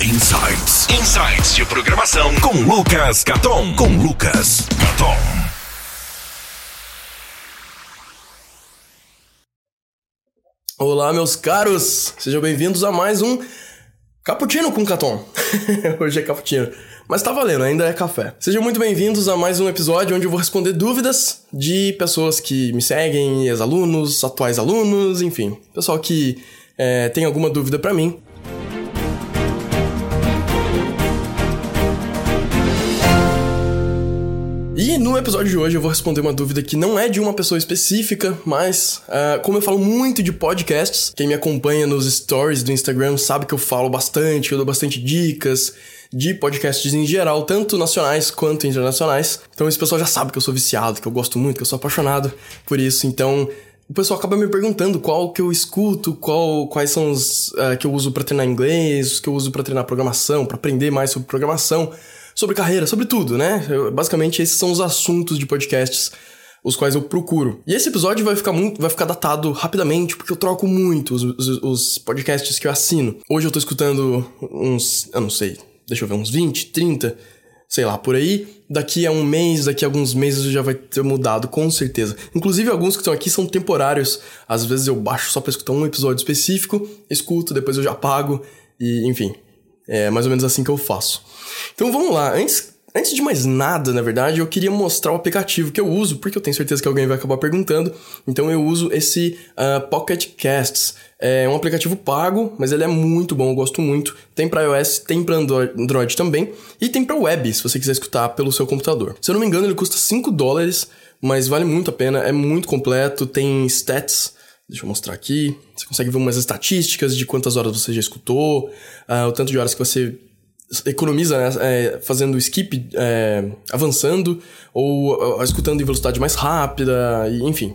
Insights. Insights de programação com Lucas Caton. Com Lucas Caton. Olá, meus caros! Sejam bem-vindos a mais um Cappuccino com Caton. Hoje é cappuccino. Mas tá valendo, ainda é café. Sejam muito bem-vindos a mais um episódio onde eu vou responder dúvidas de pessoas que me seguem, ex-alunos, atuais alunos, enfim, pessoal que é, tem alguma dúvida para mim. E no episódio de hoje eu vou responder uma dúvida que não é de uma pessoa específica, mas uh, como eu falo muito de podcasts, quem me acompanha nos stories do Instagram sabe que eu falo bastante, que eu dou bastante dicas de podcasts em geral, tanto nacionais quanto internacionais. Então esse pessoal já sabe que eu sou viciado, que eu gosto muito, que eu sou apaixonado por isso. Então o pessoal acaba me perguntando qual que eu escuto, qual, quais são os uh, que eu uso para treinar inglês, os que eu uso para treinar programação, para aprender mais sobre programação sobre carreira, sobre tudo, né? Eu, basicamente, esses são os assuntos de podcasts os quais eu procuro. E esse episódio vai ficar muito, vai ficar datado rapidamente, porque eu troco muito os, os, os, podcasts que eu assino. Hoje eu tô escutando uns, eu não sei, deixa eu ver, uns 20, 30, sei lá, por aí. Daqui a um mês, daqui a alguns meses já vai ter mudado, com certeza. Inclusive, alguns que estão aqui são temporários. Às vezes eu baixo só pra escutar um episódio específico, escuto, depois eu já apago, e enfim. É mais ou menos assim que eu faço. Então vamos lá. Antes, antes de mais nada, na verdade, eu queria mostrar o aplicativo que eu uso, porque eu tenho certeza que alguém vai acabar perguntando. Então eu uso esse uh, Pocket Casts. É um aplicativo pago, mas ele é muito bom, eu gosto muito. Tem para iOS, tem para Android também. E tem para web, se você quiser escutar pelo seu computador. Se eu não me engano, ele custa 5 dólares, mas vale muito a pena, é muito completo, tem stats. Deixa eu mostrar aqui. Você consegue ver umas estatísticas de quantas horas você já escutou, uh, o tanto de horas que você economiza né, é, fazendo skip, é, avançando, ou, ou, escutando em velocidade mais rápida, e, enfim.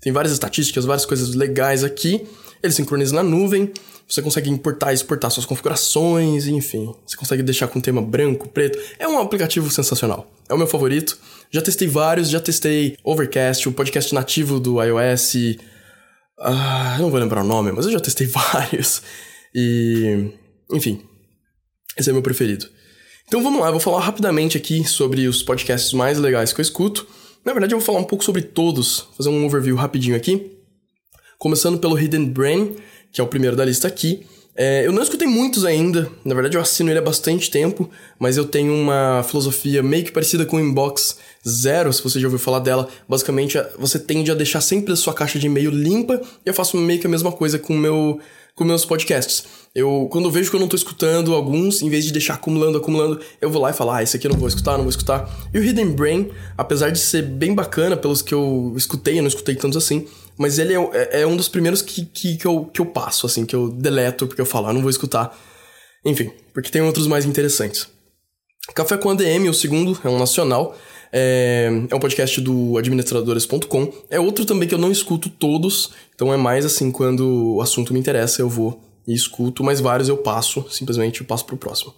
Tem várias estatísticas, várias coisas legais aqui. Ele sincroniza na nuvem, você consegue importar e exportar suas configurações, enfim. Você consegue deixar com tema branco, preto. É um aplicativo sensacional. É o meu favorito. Já testei vários, já testei Overcast, o podcast nativo do iOS. Ah, não vou lembrar o nome, mas eu já testei vários. E. Enfim, esse é meu preferido. Então vamos lá, eu vou falar rapidamente aqui sobre os podcasts mais legais que eu escuto. Na verdade, eu vou falar um pouco sobre todos, fazer um overview rapidinho aqui. Começando pelo Hidden Brain, que é o primeiro da lista aqui. É, eu não escutei muitos ainda, na verdade eu assino ele há bastante tempo, mas eu tenho uma filosofia meio que parecida com o Inbox Zero, se você já ouviu falar dela. Basicamente, você tende a deixar sempre a sua caixa de e-mail limpa, e eu faço meio que a mesma coisa com meu com meus podcasts. Eu, quando eu vejo que eu não tô escutando alguns, em vez de deixar acumulando, acumulando, eu vou lá e falo, ah, esse aqui eu não vou escutar, não vou escutar. E o Hidden Brain, apesar de ser bem bacana pelos que eu escutei, eu não escutei tantos assim, mas ele é, é, é um dos primeiros que, que, que, eu, que eu passo, assim, que eu deleto, porque eu falo, ah, não vou escutar. Enfim, porque tem outros mais interessantes. Café com ADM, o segundo, é um nacional. É, é um podcast do administradores.com. É outro também que eu não escuto todos, então é mais assim, quando o assunto me interessa, eu vou e escuto, mas vários eu passo, simplesmente eu passo pro próximo.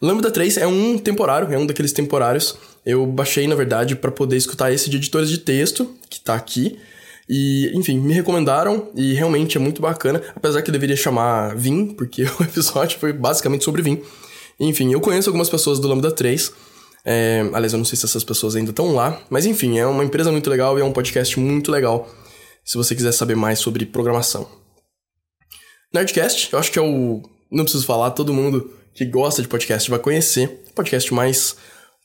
Lambda 3 é um temporário, é um daqueles temporários. Eu baixei, na verdade, para poder escutar esse de editores de texto, que tá aqui. E, enfim, me recomendaram e realmente é muito bacana, apesar que deveria chamar Vim, porque o episódio foi basicamente sobre Vim. Enfim, eu conheço algumas pessoas do Lambda 3, é, aliás, eu não sei se essas pessoas ainda estão lá, mas enfim, é uma empresa muito legal e é um podcast muito legal se você quiser saber mais sobre programação. Nerdcast, eu acho que é o. Não preciso falar, todo mundo que gosta de podcast vai conhecer. Podcast mais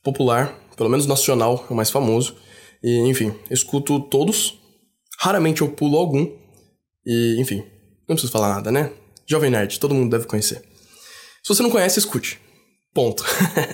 popular, pelo menos nacional, é o mais famoso. E, enfim, escuto todos. Raramente eu pulo algum. E, enfim, não preciso falar nada, né? Jovem Nerd, todo mundo deve conhecer. Se você não conhece, escute. Ponto.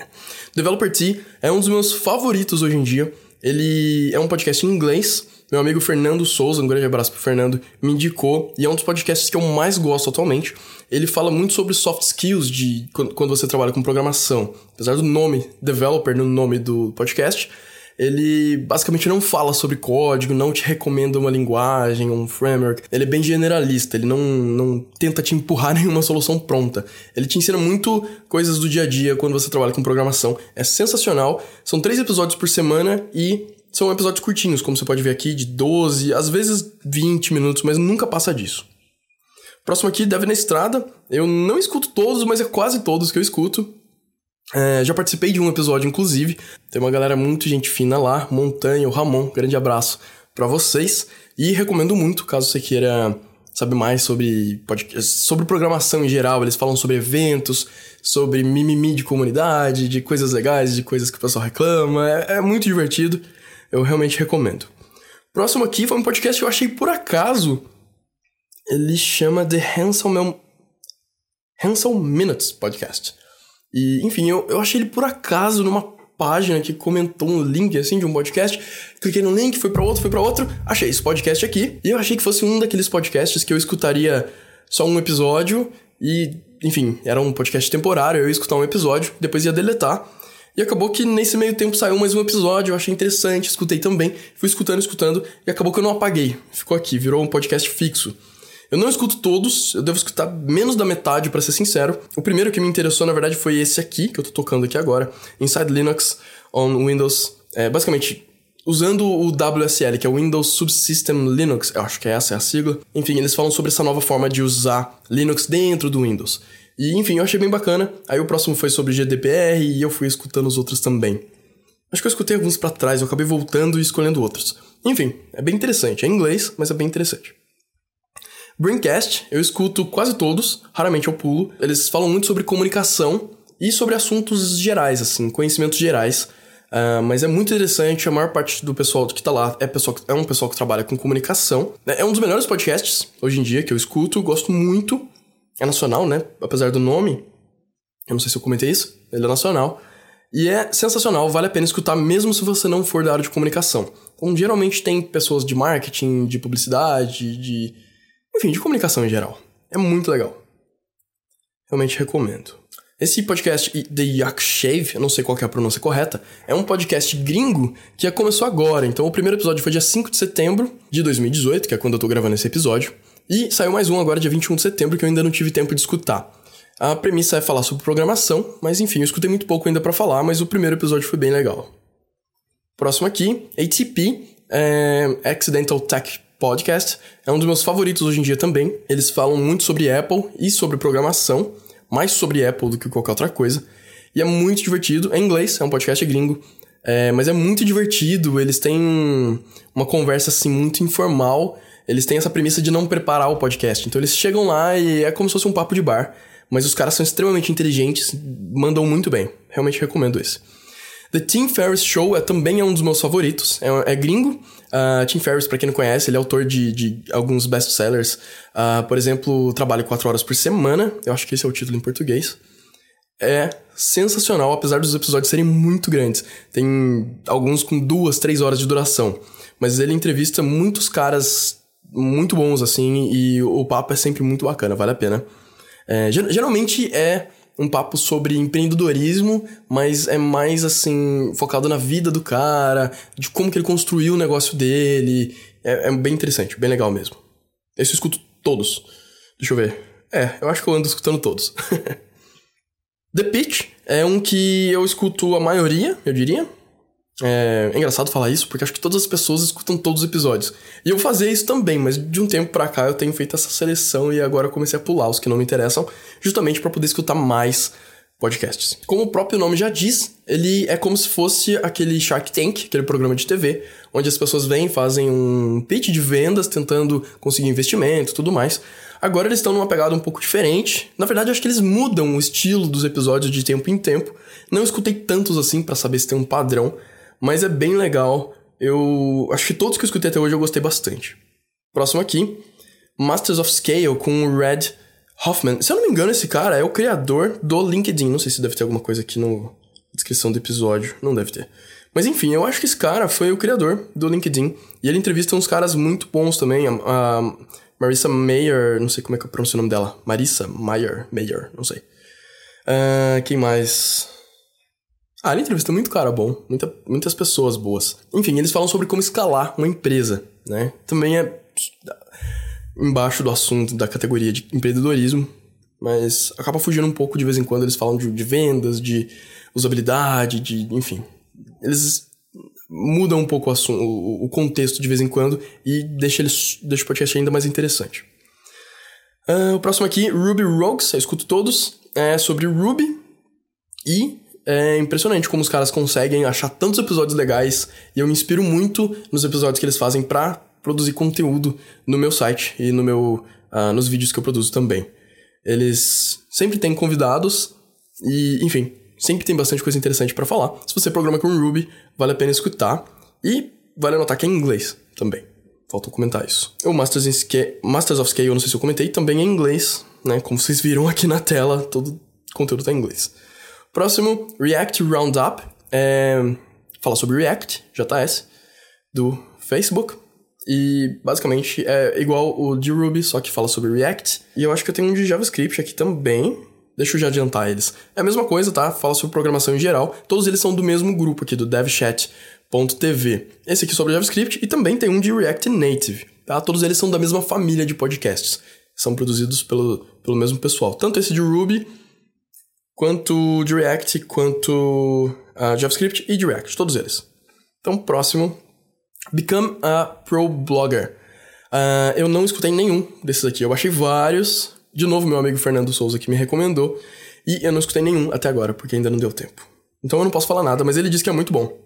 Developer T é um dos meus favoritos hoje em dia. Ele é um podcast em inglês. Meu amigo Fernando Souza, um grande abraço pro Fernando, me indicou e é um dos podcasts que eu mais gosto atualmente. Ele fala muito sobre soft skills de quando você trabalha com programação. Apesar do nome developer no nome do podcast, ele basicamente não fala sobre código, não te recomenda uma linguagem, um framework. Ele é bem generalista, ele não, não tenta te empurrar nenhuma solução pronta. Ele te ensina muito coisas do dia a dia quando você trabalha com programação. É sensacional. São três episódios por semana e são episódios curtinhos, como você pode ver aqui, de 12, às vezes 20 minutos, mas nunca passa disso. Próximo aqui, Deve na Estrada. Eu não escuto todos, mas é quase todos que eu escuto. É, já participei de um episódio, inclusive. Tem uma galera muito gente fina lá, Montanha, o Ramon. Grande abraço para vocês. E recomendo muito, caso você queira saber mais sobre, sobre programação em geral. Eles falam sobre eventos, sobre mimimi de comunidade, de coisas legais, de coisas que o pessoal reclama. É, é muito divertido. Eu realmente recomendo. Próximo aqui foi um podcast que eu achei por acaso ele chama The Handsome, Handsome Minutes Podcast. E, enfim, eu, eu achei ele por acaso numa página que comentou um link assim de um podcast. Cliquei no link, fui para outro, fui para outro, achei esse podcast aqui. E eu achei que fosse um daqueles podcasts que eu escutaria só um episódio e, enfim, era um podcast temporário, eu ia escutar um episódio, depois ia deletar. E acabou que nesse meio tempo saiu mais um episódio, eu achei interessante, escutei também, fui escutando, escutando, e acabou que eu não apaguei. Ficou aqui, virou um podcast fixo. Eu não escuto todos, eu devo escutar menos da metade, para ser sincero. O primeiro que me interessou, na verdade, foi esse aqui, que eu tô tocando aqui agora, Inside Linux on Windows. É, basicamente, usando o WSL, que é o Windows Subsystem Linux, eu acho que essa é a sigla. Enfim, eles falam sobre essa nova forma de usar Linux dentro do Windows. E, enfim, eu achei bem bacana. Aí o próximo foi sobre GDPR e eu fui escutando os outros também. Acho que eu escutei alguns para trás, eu acabei voltando e escolhendo outros. Enfim, é bem interessante. É em inglês, mas é bem interessante. Braincast, eu escuto quase todos, raramente eu pulo. Eles falam muito sobre comunicação e sobre assuntos gerais, assim, conhecimentos gerais. Uh, mas é muito interessante, a maior parte do pessoal que tá lá é, pessoal, é um pessoal que trabalha com comunicação. É um dos melhores podcasts hoje em dia que eu escuto, gosto muito. É nacional, né? Apesar do nome. Eu não sei se eu comentei isso, ele é nacional. E é sensacional, vale a pena escutar mesmo se você não for da área de comunicação. Então, geralmente tem pessoas de marketing, de publicidade, de enfim, de comunicação em geral. É muito legal. Realmente recomendo. Esse podcast, The Yak Shave, eu não sei qual é a pronúncia correta, é um podcast gringo que começou agora. Então o primeiro episódio foi dia 5 de setembro de 2018, que é quando eu tô gravando esse episódio. E saiu mais um agora dia 21 de setembro que eu ainda não tive tempo de escutar. A premissa é falar sobre programação, mas enfim, eu escutei muito pouco ainda para falar, mas o primeiro episódio foi bem legal. Próximo aqui, ATP, é Accidental Tech Podcast. É um dos meus favoritos hoje em dia também. Eles falam muito sobre Apple e sobre programação, mais sobre Apple do que qualquer outra coisa. E é muito divertido. É em inglês, é um podcast gringo. É, mas é muito divertido. Eles têm uma conversa assim muito informal. Eles têm essa premissa de não preparar o podcast. Então eles chegam lá e é como se fosse um papo de bar. Mas os caras são extremamente inteligentes, mandam muito bem. Realmente recomendo esse. The Tim Ferriss Show é, também é um dos meus favoritos. É, é gringo. Uh, Tim Ferriss, para quem não conhece, ele é autor de, de alguns best-sellers. Uh, por exemplo, Trabalho 4 horas por semana. Eu acho que esse é o título em português. É sensacional, apesar dos episódios serem muito grandes. Tem alguns com duas, três horas de duração. Mas ele entrevista muitos caras muito bons, assim, e o papo é sempre muito bacana, vale a pena. É, geralmente é um papo sobre empreendedorismo, mas é mais assim, focado na vida do cara, de como que ele construiu o negócio dele. É, é bem interessante, bem legal mesmo. Esse eu escuto todos. Deixa eu ver. É, eu acho que eu ando escutando todos. The Pitch é um que eu escuto a maioria, eu diria. É, é, engraçado falar isso, porque acho que todas as pessoas escutam todos os episódios. E eu fazia isso também, mas de um tempo pra cá eu tenho feito essa seleção e agora comecei a pular os que não me interessam, justamente para poder escutar mais podcasts. Como o próprio nome já diz, ele é como se fosse aquele Shark Tank, aquele programa de TV, onde as pessoas vêm, fazem um pitch de vendas, tentando conseguir investimento tudo mais. Agora eles estão numa pegada um pouco diferente. Na verdade, acho que eles mudam o estilo dos episódios de tempo em tempo. Não escutei tantos assim para saber se tem um padrão, mas é bem legal. Eu acho que todos que eu escutei até hoje eu gostei bastante. Próximo aqui, Masters of Scale com o Red Hoffman. Se eu não me engano, esse cara é o criador do LinkedIn. Não sei se deve ter alguma coisa aqui na descrição do episódio. Não deve ter. Mas enfim, eu acho que esse cara foi o criador do LinkedIn. E ele entrevista uns caras muito bons também. A, Marissa Mayer, não sei como é que eu pronuncio o nome dela. Marissa Mayer, Mayer, não sei. Uh, quem mais? Ah, ele entrevista muito cara bom, muita, muitas pessoas boas. Enfim, eles falam sobre como escalar uma empresa, né? Também é embaixo do assunto da categoria de empreendedorismo, mas acaba fugindo um pouco de vez em quando. Eles falam de, de vendas, de usabilidade, de. enfim. Eles mudam um pouco o, assunto, o, o contexto de vez em quando e deixa, eles, deixa o podcast ainda mais interessante. Uh, o próximo aqui, Ruby Rogues, eu escuto todos, é sobre Ruby e é impressionante como os caras conseguem achar tantos episódios legais e eu me inspiro muito nos episódios que eles fazem pra produzir conteúdo no meu site e no meu, uh, nos vídeos que eu produzo também. Eles sempre têm convidados e, enfim, sempre tem bastante coisa interessante para falar. Se você programa com Ruby, vale a pena escutar e vale anotar que é em inglês também. Falta comentar isso. O Masters, Scale, Masters of Scale, eu não sei se eu comentei, também é em inglês, né? Como vocês viram aqui na tela, todo conteúdo tá em inglês. Próximo, React Roundup. É, fala sobre React, JS, do Facebook. E basicamente é igual o de Ruby, só que fala sobre React. E eu acho que eu tenho um de JavaScript aqui também. Deixa eu já adiantar eles. É a mesma coisa, tá? Fala sobre programação em geral. Todos eles são do mesmo grupo aqui, do DevChat.tv. Esse aqui sobre JavaScript e também tem um de React Native. Tá? Todos eles são da mesma família de podcasts. São produzidos pelo, pelo mesmo pessoal. Tanto esse de Ruby quanto de React, quanto uh, JavaScript e de React, todos eles. Então, próximo, Become a Pro Blogger. Uh, eu não escutei nenhum desses aqui, eu baixei vários. De novo, meu amigo Fernando Souza que me recomendou. E eu não escutei nenhum até agora, porque ainda não deu tempo. Então eu não posso falar nada, mas ele disse que é muito bom.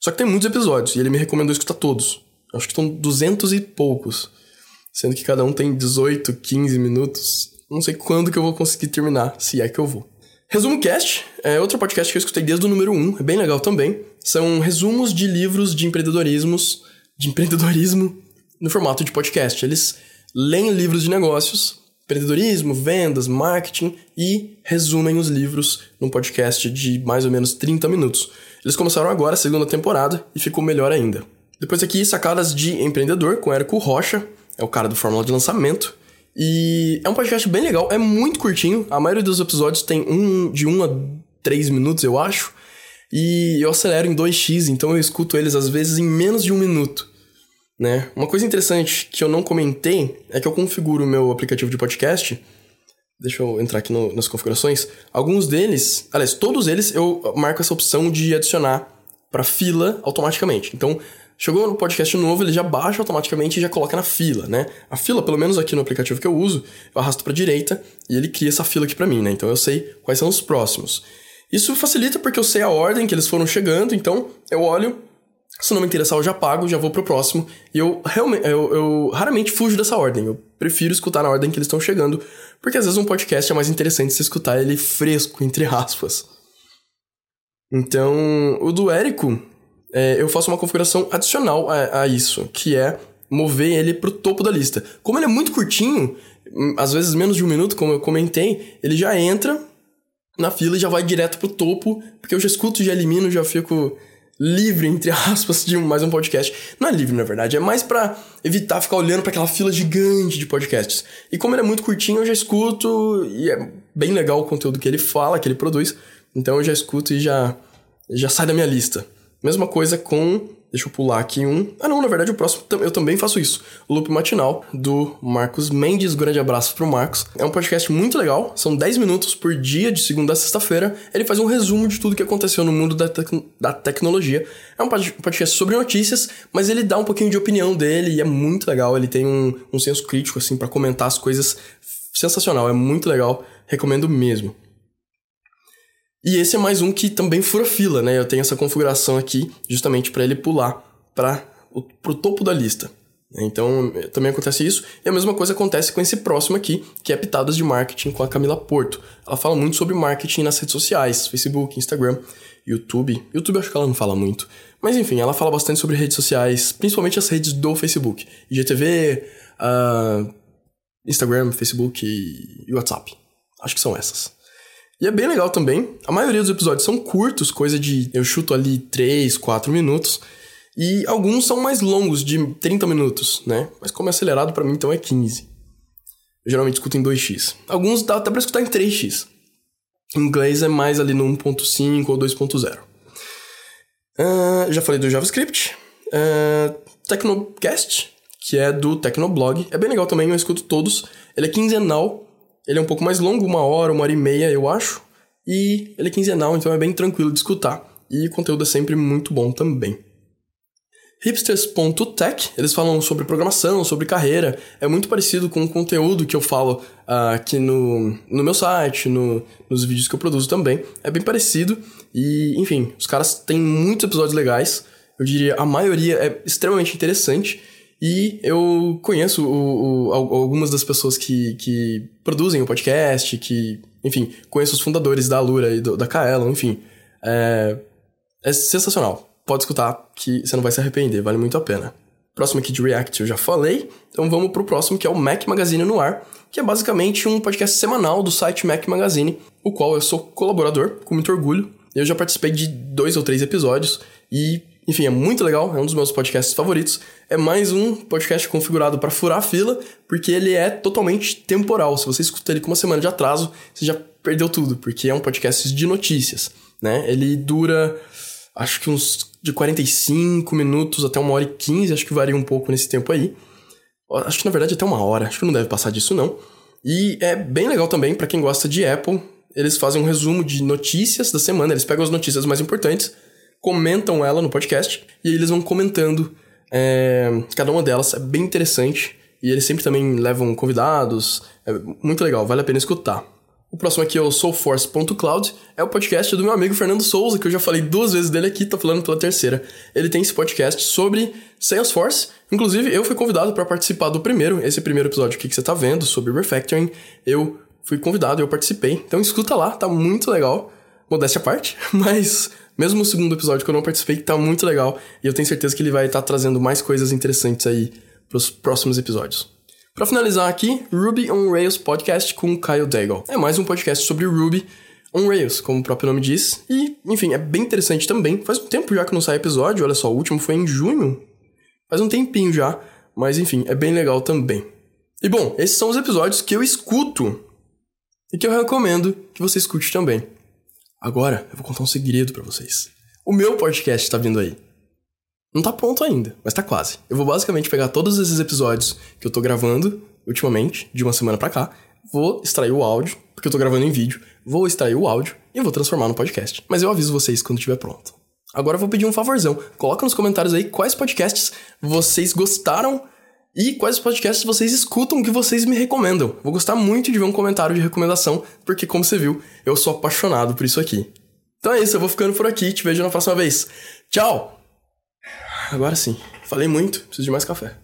Só que tem muitos episódios, e ele me recomendou escutar todos. Acho que estão duzentos e poucos. Sendo que cada um tem 18, 15 minutos. Não sei quando que eu vou conseguir terminar, se é que eu vou. Resumo Cast é outro podcast que eu escutei desde o número 1, é bem legal também. São resumos de livros de empreendedorismos, de empreendedorismo no formato de podcast. Eles leem livros de negócios, empreendedorismo, vendas, marketing e resumem os livros num podcast de mais ou menos 30 minutos. Eles começaram agora a segunda temporada e ficou melhor ainda. Depois aqui, sacadas de empreendedor com Érico Rocha, é o cara do Fórmula de Lançamento. E é um podcast bem legal, é muito curtinho. A maioria dos episódios tem um de 1 um a 3 minutos, eu acho. E eu acelero em 2x, então eu escuto eles às vezes em menos de um minuto. Né? Uma coisa interessante que eu não comentei é que eu configuro o meu aplicativo de podcast. Deixa eu entrar aqui no, nas configurações. Alguns deles, aliás, todos eles eu marco essa opção de adicionar para fila automaticamente. Então, Chegou no podcast novo, ele já baixa automaticamente e já coloca na fila, né? A fila, pelo menos aqui no aplicativo que eu uso, eu arrasto para direita e ele cria essa fila aqui para mim, né? Então eu sei quais são os próximos. Isso facilita porque eu sei a ordem que eles foram chegando, então eu olho, se não me interessar eu já pago, já vou pro próximo. E eu realmente, eu, eu raramente fujo dessa ordem. Eu prefiro escutar na ordem que eles estão chegando, porque às vezes um podcast é mais interessante se escutar ele fresco, entre aspas. Então, o do Érico, é, eu faço uma configuração adicional a, a isso, que é mover ele pro topo da lista. Como ele é muito curtinho, hum, às vezes menos de um minuto, como eu comentei, ele já entra na fila e já vai direto pro topo, porque eu já escuto, já elimino, já fico livre, entre aspas, de mais um podcast. Não é livre, na verdade, é mais para evitar ficar olhando para aquela fila gigante de podcasts. E como ele é muito curtinho, eu já escuto e é bem legal o conteúdo que ele fala, que ele produz. Então eu já escuto e já já sai da minha lista. Mesma coisa com. Deixa eu pular aqui um. Ah, não, na verdade o próximo eu também faço isso. Loop Matinal, do Marcos Mendes. Grande abraço pro Marcos. É um podcast muito legal. São 10 minutos por dia, de segunda a sexta-feira. Ele faz um resumo de tudo que aconteceu no mundo da, tec da tecnologia. É um podcast sobre notícias, mas ele dá um pouquinho de opinião dele e é muito legal. Ele tem um, um senso crítico, assim, para comentar as coisas. Sensacional, é muito legal. Recomendo mesmo. E esse é mais um que também fura fila, né? Eu tenho essa configuração aqui justamente para ele pular para o topo da lista. Então, também acontece isso. E a mesma coisa acontece com esse próximo aqui, que é Pitadas de Marketing com a Camila Porto. Ela fala muito sobre marketing nas redes sociais, Facebook, Instagram, YouTube. YouTube acho que ela não fala muito. Mas enfim, ela fala bastante sobre redes sociais, principalmente as redes do Facebook. IGTV, uh, Instagram, Facebook e WhatsApp. Acho que são essas. E é bem legal também. A maioria dos episódios são curtos, coisa de eu chuto ali 3, 4 minutos. E alguns são mais longos, de 30 minutos, né? Mas como é acelerado para mim, então é 15. Eu geralmente escuto em 2x. Alguns dá até pra escutar em 3x. Em inglês é mais ali no 1.5 ou 2.0. Uh, já falei do JavaScript. Uh, Tecnocast, que é do Tecnoblog. É bem legal também, eu escuto todos. Ele é quinzenal, ele é um pouco mais longo, uma hora, uma hora e meia, eu acho. E ele é quinzenal, então é bem tranquilo de escutar. E o conteúdo é sempre muito bom também. hipsters.tech, eles falam sobre programação, sobre carreira, é muito parecido com o conteúdo que eu falo uh, aqui no, no meu site, no, nos vídeos que eu produzo também, é bem parecido e, enfim, os caras têm muitos episódios legais, eu diria a maioria é extremamente interessante e eu conheço o, o, algumas das pessoas que, que produzem o podcast, que, enfim, conheço os fundadores da Alura e do, da Kaelon, enfim, é, é sensacional pode escutar que você não vai se arrepender, vale muito a pena. Próximo aqui de React eu já falei, então vamos pro próximo que é o Mac Magazine no ar, que é basicamente um podcast semanal do site Mac Magazine, o qual eu sou colaborador, com muito orgulho. Eu já participei de dois ou três episódios e, enfim, é muito legal, é um dos meus podcasts favoritos. É mais um podcast configurado para furar a fila, porque ele é totalmente temporal. Se você escuta ele com uma semana de atraso, você já perdeu tudo, porque é um podcast de notícias, né? Ele dura acho que uns de 45 minutos até uma hora e 15, acho que varia um pouco nesse tempo aí. Acho que na verdade até uma hora, acho que não deve passar disso não. E é bem legal também para quem gosta de Apple. Eles fazem um resumo de notícias da semana, eles pegam as notícias mais importantes, comentam ela no podcast e eles vão comentando é, cada uma delas. É bem interessante e eles sempre também levam convidados. É muito legal, vale a pena escutar. O próximo aqui é o Soulforce.cloud, é o podcast do meu amigo Fernando Souza, que eu já falei duas vezes dele aqui, tô falando pela terceira. Ele tem esse podcast sobre Salesforce, inclusive eu fui convidado para participar do primeiro, esse primeiro episódio aqui que você tá vendo, sobre refactoring, eu fui convidado, eu participei, então escuta lá, tá muito legal, modéstia à parte, mas mesmo o segundo episódio que eu não participei, tá muito legal, e eu tenho certeza que ele vai estar tá trazendo mais coisas interessantes aí pros próximos episódios. Para finalizar aqui, Ruby on Rails Podcast com Kyle Daigle. É mais um podcast sobre Ruby on Rails, como o próprio nome diz. E, enfim, é bem interessante também. Faz um tempo já que não sai episódio, olha só, o último foi em junho. Faz um tempinho já, mas enfim, é bem legal também. E bom, esses são os episódios que eu escuto e que eu recomendo que você escute também. Agora, eu vou contar um segredo para vocês. O meu podcast tá vindo aí. Não tá pronto ainda, mas tá quase. Eu vou basicamente pegar todos esses episódios que eu tô gravando ultimamente, de uma semana pra cá, vou extrair o áudio, porque eu tô gravando em vídeo, vou extrair o áudio e vou transformar no podcast. Mas eu aviso vocês quando estiver pronto. Agora eu vou pedir um favorzão. Coloca nos comentários aí quais podcasts vocês gostaram e quais podcasts vocês escutam que vocês me recomendam. Vou gostar muito de ver um comentário de recomendação, porque como você viu, eu sou apaixonado por isso aqui. Então é isso, eu vou ficando por aqui, te vejo na próxima vez. Tchau! Agora sim. Falei muito, preciso de mais café.